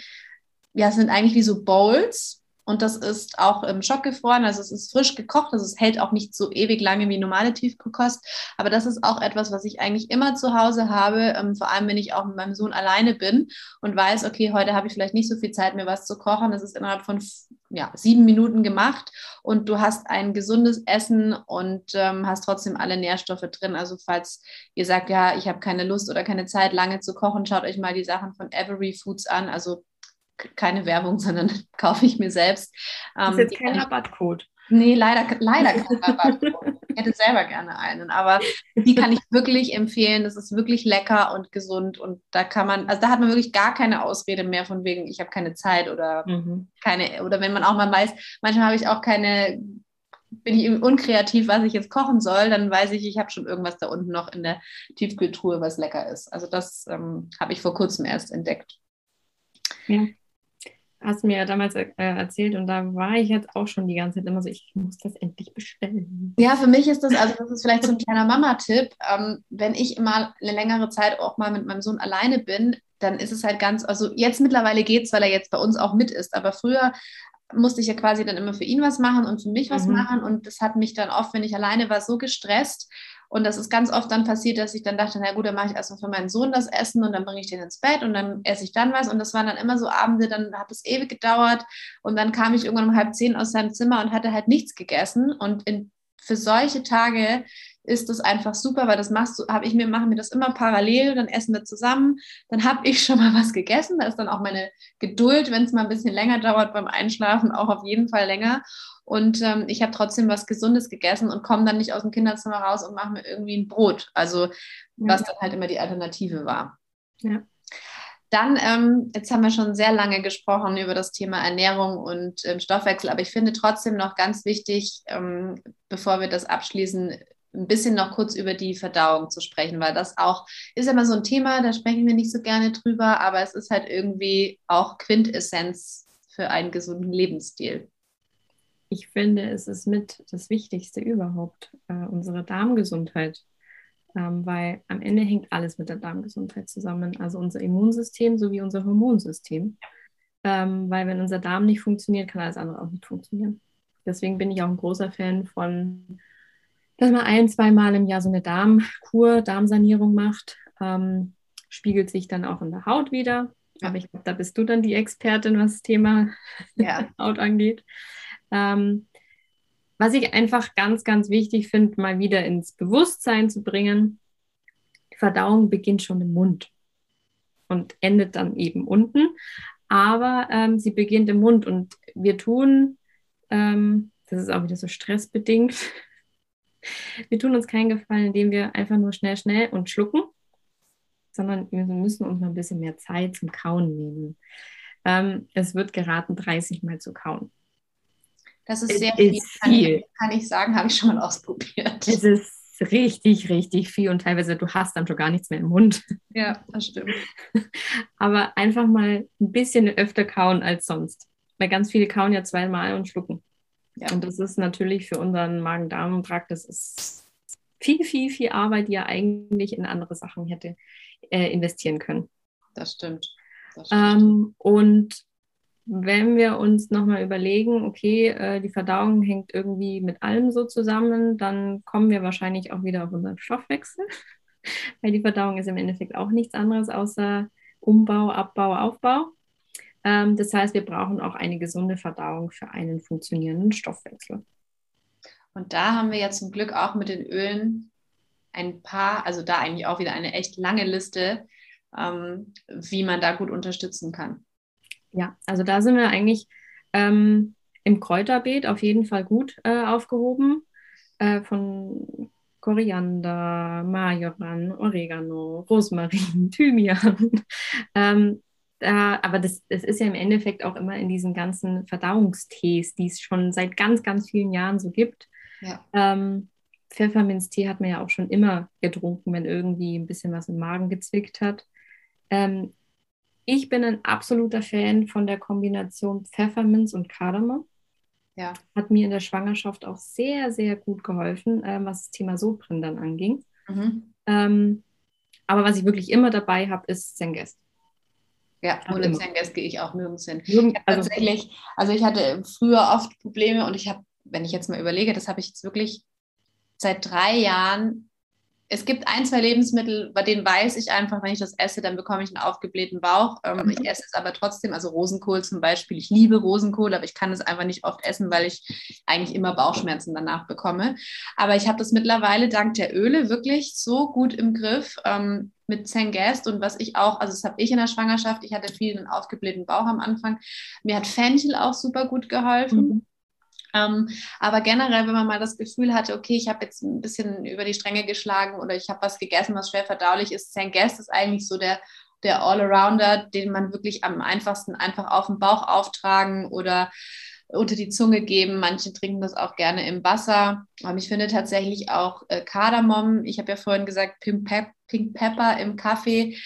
ja, sind eigentlich wie so Bowls und das ist auch im Schock gefroren, also es ist frisch gekocht, also es hält auch nicht so ewig lange wie normale Tiefkühlkost. Aber das ist auch etwas, was ich eigentlich immer zu Hause habe, ähm, vor allem wenn ich auch mit meinem Sohn alleine bin und weiß, okay, heute habe ich vielleicht nicht so viel Zeit, mir was zu kochen. Das ist innerhalb von ja, sieben Minuten gemacht und du hast ein gesundes Essen und ähm, hast trotzdem alle Nährstoffe drin. Also falls ihr sagt, ja, ich habe keine Lust oder keine Zeit, lange zu kochen, schaut euch mal die Sachen von Every Foods an. Also keine Werbung, [laughs] sondern kaufe ich mir selbst. Das ist ähm, jetzt kein Rabattcode. Nee, leider, leider kein [laughs] Rabattcode. Ich hätte selber gerne einen, aber die kann ich wirklich empfehlen. Das ist wirklich lecker und gesund und da kann man, also da hat man wirklich gar keine Ausrede mehr von wegen, ich habe keine Zeit oder mhm. keine, oder wenn man auch mal weiß, manchmal habe ich auch keine, bin ich unkreativ, was ich jetzt kochen soll, dann weiß ich, ich habe schon irgendwas da unten noch in der Tiefkühltruhe, was lecker ist. Also das ähm, habe ich vor kurzem erst entdeckt. Ja hast mir ja damals äh, erzählt und da war ich jetzt auch schon die ganze Zeit immer so, ich muss das endlich bestellen. Ja, für mich ist das, also das ist vielleicht so ein kleiner Mama-Tipp, ähm, wenn ich immer eine längere Zeit auch mal mit meinem Sohn alleine bin, dann ist es halt ganz, also jetzt mittlerweile geht es, weil er jetzt bei uns auch mit ist, aber früher musste ich ja quasi dann immer für ihn was machen und für mich was mhm. machen und das hat mich dann oft, wenn ich alleine war, so gestresst, und das ist ganz oft dann passiert, dass ich dann dachte, na gut, dann mache ich erstmal für meinen Sohn das Essen und dann bringe ich den ins Bett und dann esse ich dann was. Und das waren dann immer so Abende, dann hat es ewig gedauert. Und dann kam ich irgendwann um halb zehn aus seinem Zimmer und hatte halt nichts gegessen. Und in, für solche Tage ist das einfach super, weil das machst du, habe ich mir, machen wir das immer parallel, dann essen wir zusammen, dann habe ich schon mal [laughs] was gegessen, da ist dann auch meine Geduld, wenn es mal ein bisschen länger dauert beim Einschlafen, auch auf jeden Fall länger. Und ähm, ich habe trotzdem was Gesundes gegessen und komme dann nicht aus dem Kinderzimmer raus und mache mir irgendwie ein Brot. Also was dann halt immer die Alternative war. Ja. Dann, ähm, jetzt haben wir schon sehr lange gesprochen über das Thema Ernährung und ähm, Stoffwechsel, aber ich finde trotzdem noch ganz wichtig, ähm, bevor wir das abschließen, ein bisschen noch kurz über die Verdauung zu sprechen, weil das auch ist immer so ein Thema, da sprechen wir nicht so gerne drüber, aber es ist halt irgendwie auch Quintessenz für einen gesunden Lebensstil ich finde, es ist mit das Wichtigste überhaupt, äh, unsere Darmgesundheit. ähm, weil am Ende hängt alles mit der Darmgesundheit zusammen, also unser Immunsystem sowie unser Hormonsystem. Ähm, weil wenn unser Darm nicht funktioniert, kann alles andere auch nicht funktionieren. Deswegen bin ich auch ein großer Fan von, dass man ein, zweimal im Jahr so eine Darmkur, Darmsanierung macht. Ähm, spiegelt sich dann auch in der Haut wieder. Aber ich glaube, da bist du dann die Expertin, was das Thema ja. [laughs] Haut angeht. Ähm, was ich einfach ganz, ganz wichtig finde, mal wieder ins Bewusstsein zu bringen, die Verdauung beginnt schon im Mund und endet dann eben unten. Aber ähm, sie beginnt im Mund und wir tun, ähm, das ist auch wieder so stressbedingt, wir tun uns keinen Gefallen, indem wir einfach nur schnell, schnell und schlucken, sondern wir müssen uns noch ein bisschen mehr Zeit zum Kauen nehmen. Ähm, es wird geraten, 30 Mal zu kauen. Das ist sehr viel. Ist viel. Kann, ich, sagen, habe ich schon mal ausprobiert. Es ist richtig, richtig viel und teilweise du hast dann schon gar nichts mehr im Mund. Ja, das stimmt. [laughs] Aber einfach mal ein bisschen öfter kauen als sonst. Weil ganz viele kauen ja zweimal und schlucken. Ja. Und das ist natürlich für unseren Magen-Darm-Trakt, das ist viel, viel, viel Arbeit, die er eigentlich in andere Sachen hätte äh, investieren können. Das stimmt. Das stimmt. Ähm, und wenn wir uns nochmal überlegen, okay, äh, die Verdauung hängt irgendwie mit allem so zusammen, dann kommen wir wahrscheinlich auch wieder auf unseren Stoffwechsel, [laughs] weil die Verdauung ist im Endeffekt auch nichts anderes außer Umbau, Abbau, Aufbau. Ähm, das heißt, wir brauchen auch eine gesunde Verdauung für einen funktionierenden Stoffwechsel. Und da haben wir ja zum Glück auch mit den Ölen ein paar, also da eigentlich auch wieder eine echt lange Liste, ähm, wie man da gut unterstützen kann. Ja, also da sind wir eigentlich ähm, im Kräuterbeet auf jeden Fall gut äh, aufgehoben. Äh, von Koriander, Majoran, Oregano, Rosmarin, [laughs] Thymian. ähm, da, aber das, das ist ja im Endeffekt auch immer in diesen ganzen Verdauungstees, die es schon seit ganz, ganz vielen Jahren so gibt. Ja. Ähm, Pfefferminztee hat man ja auch schon immer getrunken, wenn irgendwie ein bisschen was im Magen gezwickt hat. Ähm, ich bin ein absoluter Fan von der Kombination Pfefferminz und Kardamom. Ja. Hat mir in der Schwangerschaft auch sehr, sehr gut geholfen, äh, was das Thema Sodbrennen dann anging. Mhm. Ähm, aber was ich wirklich immer dabei habe, ist Zengest. Ja, ohne Zengest gehe ich auch nirgends hin. Irgend, also, tatsächlich, also ich hatte früher oft Probleme und ich habe, wenn ich jetzt mal überlege, das habe ich jetzt wirklich seit drei Jahren es gibt ein, zwei Lebensmittel, bei denen weiß ich einfach, wenn ich das esse, dann bekomme ich einen aufgeblähten Bauch. Ähm, mhm. Ich esse es aber trotzdem, also Rosenkohl zum Beispiel. Ich liebe Rosenkohl, aber ich kann es einfach nicht oft essen, weil ich eigentlich immer Bauchschmerzen danach bekomme. Aber ich habe das mittlerweile dank der Öle wirklich so gut im Griff ähm, mit Zengest und was ich auch, also das habe ich in der Schwangerschaft, ich hatte viel einen aufgeblähten Bauch am Anfang. Mir hat Fenchel auch super gut geholfen. Mhm. Ähm, aber generell, wenn man mal das Gefühl hatte, okay, ich habe jetzt ein bisschen über die Stränge geschlagen oder ich habe was gegessen, was schwer verdaulich ist, Zengest ist eigentlich so der, der Allrounder, den man wirklich am einfachsten einfach auf den Bauch auftragen oder unter die Zunge geben. Manche trinken das auch gerne im Wasser. Aber ich finde tatsächlich auch äh, Kardamom, ich habe ja vorhin gesagt, Pink, Pep Pink Pepper im Kaffee,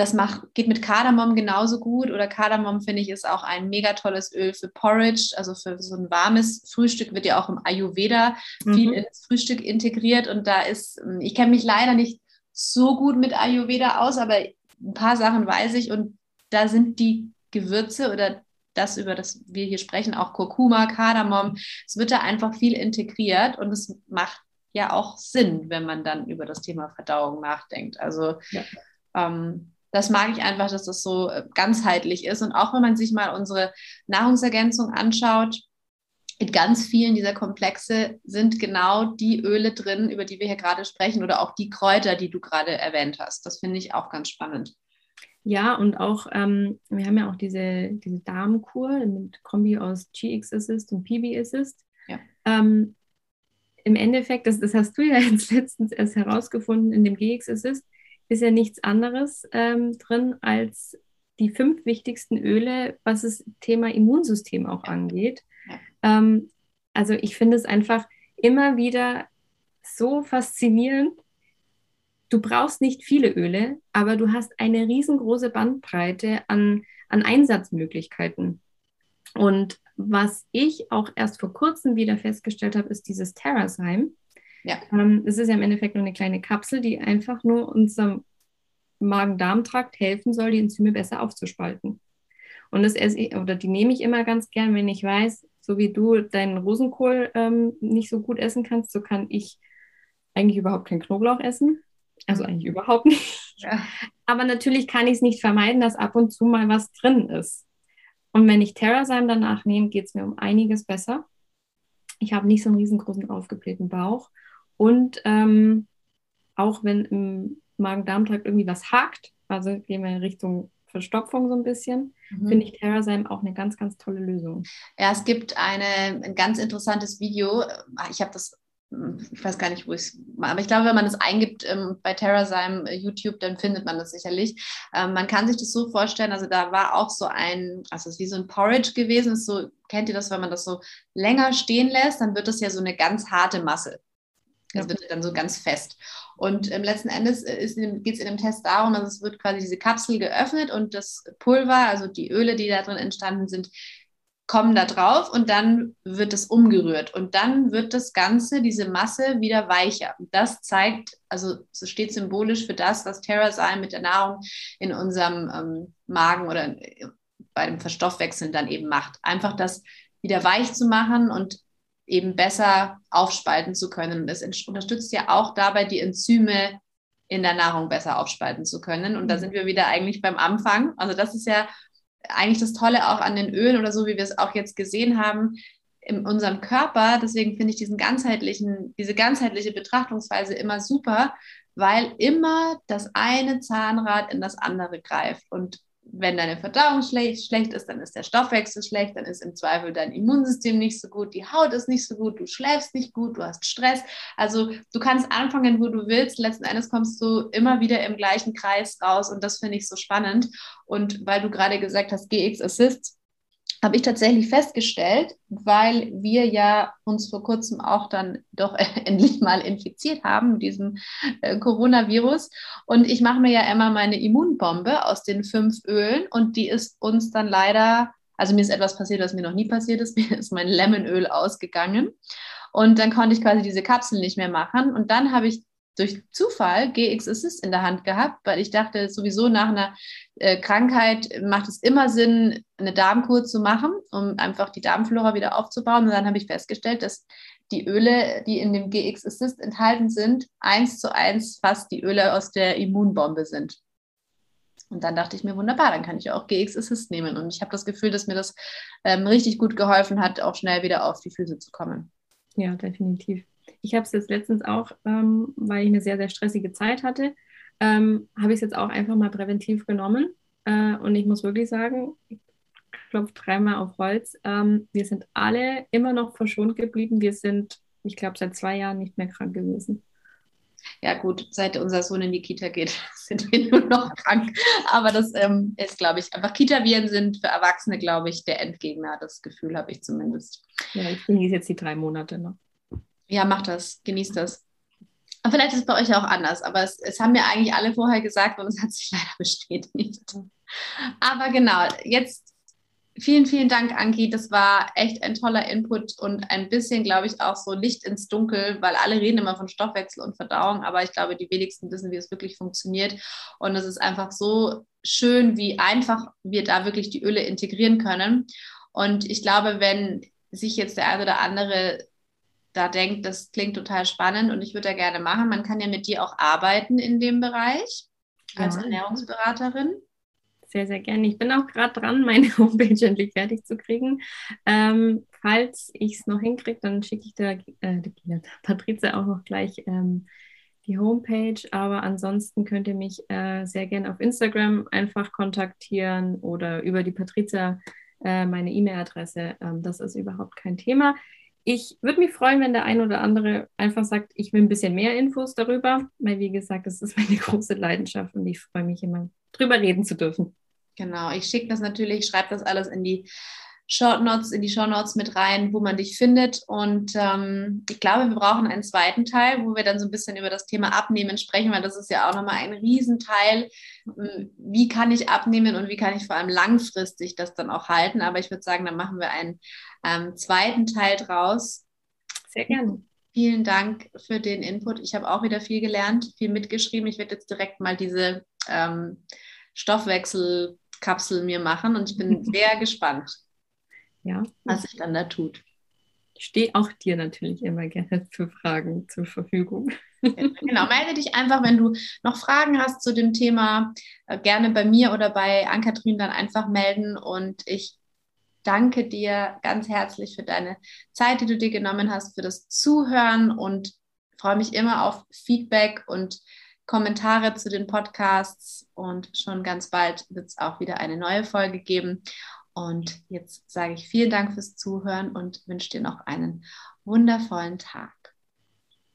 das macht, geht mit Kardamom genauso gut. Oder Kardamom, finde ich, ist auch ein mega tolles Öl für Porridge, also für so ein warmes Frühstück, wird ja auch im Ayurveda mhm. viel ins Frühstück integriert. Und da ist, ähm, ich kenne mich leider nicht so gut mit Ayurveda aus, aber ein paar Sachen weiß ich. Und da sind die Gewürze oder das, über das wir hier sprechen, auch Kurkuma, Kardamom, es wird da einfach viel integriert und es macht ja auch Sinn, wenn man dann über das Thema Verdauung nachdenkt. Also ja. ähm, das mag ich einfach, dass das so äh, ganzheitlich ist. Und auch wenn man sich mal unsere Nahrungsergänzung anschaut, in ganz vielen dieser Komplexe sind genau die Öle drin, über die wir hier gerade sprechen, oder auch die Kräuter, die du gerade erwähnt hast. Das finde ich auch ganz spannend. Ja, und auch, ähm, wir haben ja auch diese, diese Darmkur mit Kombi aus GX Assist und PB Assist. Ja. Ähm, Im Endeffekt, das, das hast du ja [laughs] jetzt letztens erst herausgefunden in dem GX Assist, ist ja nichts anderes ähm, drin als die fünf wichtigsten Öle, was das Thema Immunsystem auch angeht. Ähm, also ich finde es einfach immer wieder so faszinierend. Du brauchst nicht viele Öle, aber du hast eine riesengroße Bandbreite an, an Einsatzmöglichkeiten. Und was ich auch erst vor kurzem wieder festgestellt habe, ist dieses Terrasyme. Ja. Ähm, es ist ja im Endeffekt nur eine kleine Kapsel, die einfach nur unserem Magen-Darm-Trakt helfen soll, die Enzyme besser aufzuspalten. Und das esse ich, oder die nehme ich immer ganz gern, wenn ich weiß, so wie du deinen Rosenkohl ähm, nicht so gut essen kannst, so kann ich eigentlich überhaupt keinen Knoblauch essen. Also eigentlich überhaupt nicht. Ja. Aber natürlich kann ich es nicht vermeiden, dass ab und zu mal was drin ist. Und wenn ich Terrazyme danach nehme, geht es mir um einiges besser. Ich habe nicht so einen riesengroßen aufgeblähten Bauch. Und ähm, auch wenn im Magen-Darm-Trakt irgendwie was hakt, also gehen wir in Richtung Verstopfung so ein bisschen, mhm. finde ich TerraSym auch eine ganz, ganz tolle Lösung. Ja, es gibt eine, ein ganz interessantes Video. Ich habe das, ich weiß gar nicht, wo ich es, aber ich glaube, wenn man es eingibt ähm, bei TerraSym äh, YouTube, dann findet man das sicherlich. Ähm, man kann sich das so vorstellen, also da war auch so ein, also es ist wie so ein Porridge gewesen, so, kennt ihr das, wenn man das so länger stehen lässt, dann wird das ja so eine ganz harte Masse. Das wird dann so ganz fest. Und ähm, letzten Endes geht es in dem Test darum, dass es wird quasi diese Kapsel geöffnet und das Pulver, also die Öle, die da drin entstanden sind, kommen da drauf und dann wird es umgerührt und dann wird das Ganze, diese Masse wieder weicher. Und das zeigt, also es steht symbolisch für das, was TerraSym mit der Nahrung in unserem ähm, Magen oder äh, bei dem Verstoffwechseln dann eben macht. Einfach das wieder weich zu machen und eben besser aufspalten zu können. Und das unterstützt ja auch dabei, die Enzyme in der Nahrung besser aufspalten zu können. Und da mhm. sind wir wieder eigentlich beim Anfang. Also das ist ja eigentlich das Tolle auch an den Ölen oder so, wie wir es auch jetzt gesehen haben in unserem Körper. Deswegen finde ich diesen ganzheitlichen, diese ganzheitliche Betrachtungsweise immer super, weil immer das eine Zahnrad in das andere greift. Und wenn deine Verdauung schlecht, schlecht ist, dann ist der Stoffwechsel schlecht, dann ist im Zweifel dein Immunsystem nicht so gut, die Haut ist nicht so gut, du schläfst nicht gut, du hast Stress. Also du kannst anfangen, wo du willst. Letzten Endes kommst du immer wieder im gleichen Kreis raus und das finde ich so spannend. Und weil du gerade gesagt hast, GX Assist, habe ich tatsächlich festgestellt, weil wir ja uns vor kurzem auch dann doch [laughs] endlich mal infiziert haben mit diesem äh, Coronavirus. Und ich mache mir ja immer meine Immunbombe aus den fünf Ölen und die ist uns dann leider, also mir ist etwas passiert, was mir noch nie passiert ist, [laughs] mir ist mein Lemonöl ausgegangen. Und dann konnte ich quasi diese Kapsel nicht mehr machen. Und dann habe ich durch Zufall GX Assist in der Hand gehabt, weil ich dachte, sowieso nach einer äh, Krankheit macht es immer Sinn, eine Darmkur zu machen, um einfach die Darmflora wieder aufzubauen. Und dann habe ich festgestellt, dass die Öle, die in dem GX Assist enthalten sind, eins zu eins fast die Öle aus der Immunbombe sind. Und dann dachte ich mir, wunderbar, dann kann ich auch GX Assist nehmen. Und ich habe das Gefühl, dass mir das ähm, richtig gut geholfen hat, auch schnell wieder auf die Füße zu kommen. Ja, definitiv. Ich habe es jetzt letztens auch, ähm, weil ich eine sehr, sehr stressige Zeit hatte, ähm, habe ich es jetzt auch einfach mal präventiv genommen. Äh, und ich muss wirklich sagen, ich klopfe dreimal auf Holz. Ähm, wir sind alle immer noch verschont geblieben. Wir sind, ich glaube, seit zwei Jahren nicht mehr krank gewesen. Ja, gut, seit unser Sohn in die Kita geht, [laughs] sind wir nur noch krank. Aber das ähm, ist, glaube ich, einfach Kita-Viren sind für Erwachsene, glaube ich, der Endgegner. Das Gefühl habe ich zumindest. Ja, ich genieße jetzt die drei Monate noch. Ja, mach das, genieß das. Aber vielleicht ist es bei euch auch anders, aber es, es haben mir eigentlich alle vorher gesagt und es hat sich [laughs] leider bestätigt. Aber genau, jetzt vielen, vielen Dank, Anki. Das war echt ein toller Input und ein bisschen, glaube ich, auch so Licht ins Dunkel, weil alle reden immer von Stoffwechsel und Verdauung, aber ich glaube, die wenigsten wissen, wie es wirklich funktioniert. Und es ist einfach so schön, wie einfach wir da wirklich die Öle integrieren können. Und ich glaube, wenn sich jetzt der eine oder andere da denkt, das klingt total spannend und ich würde da gerne machen. Man kann ja mit dir auch arbeiten in dem Bereich als ja. Ernährungsberaterin. Sehr, sehr gerne. Ich bin auch gerade dran, meine [laughs] Homepage endlich fertig zu kriegen. Ähm, falls ich es noch hinkriege, dann schicke ich der, äh, der Patrizia auch noch gleich ähm, die Homepage. Aber ansonsten könnt ihr mich äh, sehr gerne auf Instagram einfach kontaktieren oder über die Patrizia äh, meine E-Mail-Adresse. Ähm, das ist überhaupt kein Thema ich würde mich freuen, wenn der ein oder andere einfach sagt, ich will ein bisschen mehr Infos darüber, weil wie gesagt, das ist meine [laughs] große Leidenschaft und ich freue mich immer, drüber reden zu dürfen. Genau, ich schicke das natürlich, schreibe das alles in die Short Notes, in die Show Notes mit rein, wo man dich findet. Und ähm, ich glaube, wir brauchen einen zweiten Teil, wo wir dann so ein bisschen über das Thema Abnehmen sprechen, weil das ist ja auch nochmal ein Riesenteil. Ähm, wie kann ich abnehmen und wie kann ich vor allem langfristig das dann auch halten? Aber ich würde sagen, dann machen wir einen ähm, zweiten Teil draus. Sehr gerne. Vielen Dank für den Input. Ich habe auch wieder viel gelernt, viel mitgeschrieben. Ich werde jetzt direkt mal diese ähm, Stoffwechselkapsel mir machen und ich bin [laughs] sehr gespannt, ja. was sich dann da tut. Ich stehe auch dir natürlich immer gerne für Fragen zur Verfügung. [laughs] Genau, melde dich einfach, wenn du noch Fragen hast zu dem Thema, äh, gerne bei mir oder bei Ann-Kathrin dann einfach melden und ich danke dir ganz herzlich für deine Zeit, die du dir genommen hast, für das Zuhören und freue mich immer auf Feedback und Kommentare zu den Podcasts und schon ganz bald wird es auch wieder eine neue Folge geben. Und jetzt sage ich vielen Dank fürs Zuhören und wünsche dir noch einen wundervollen Tag.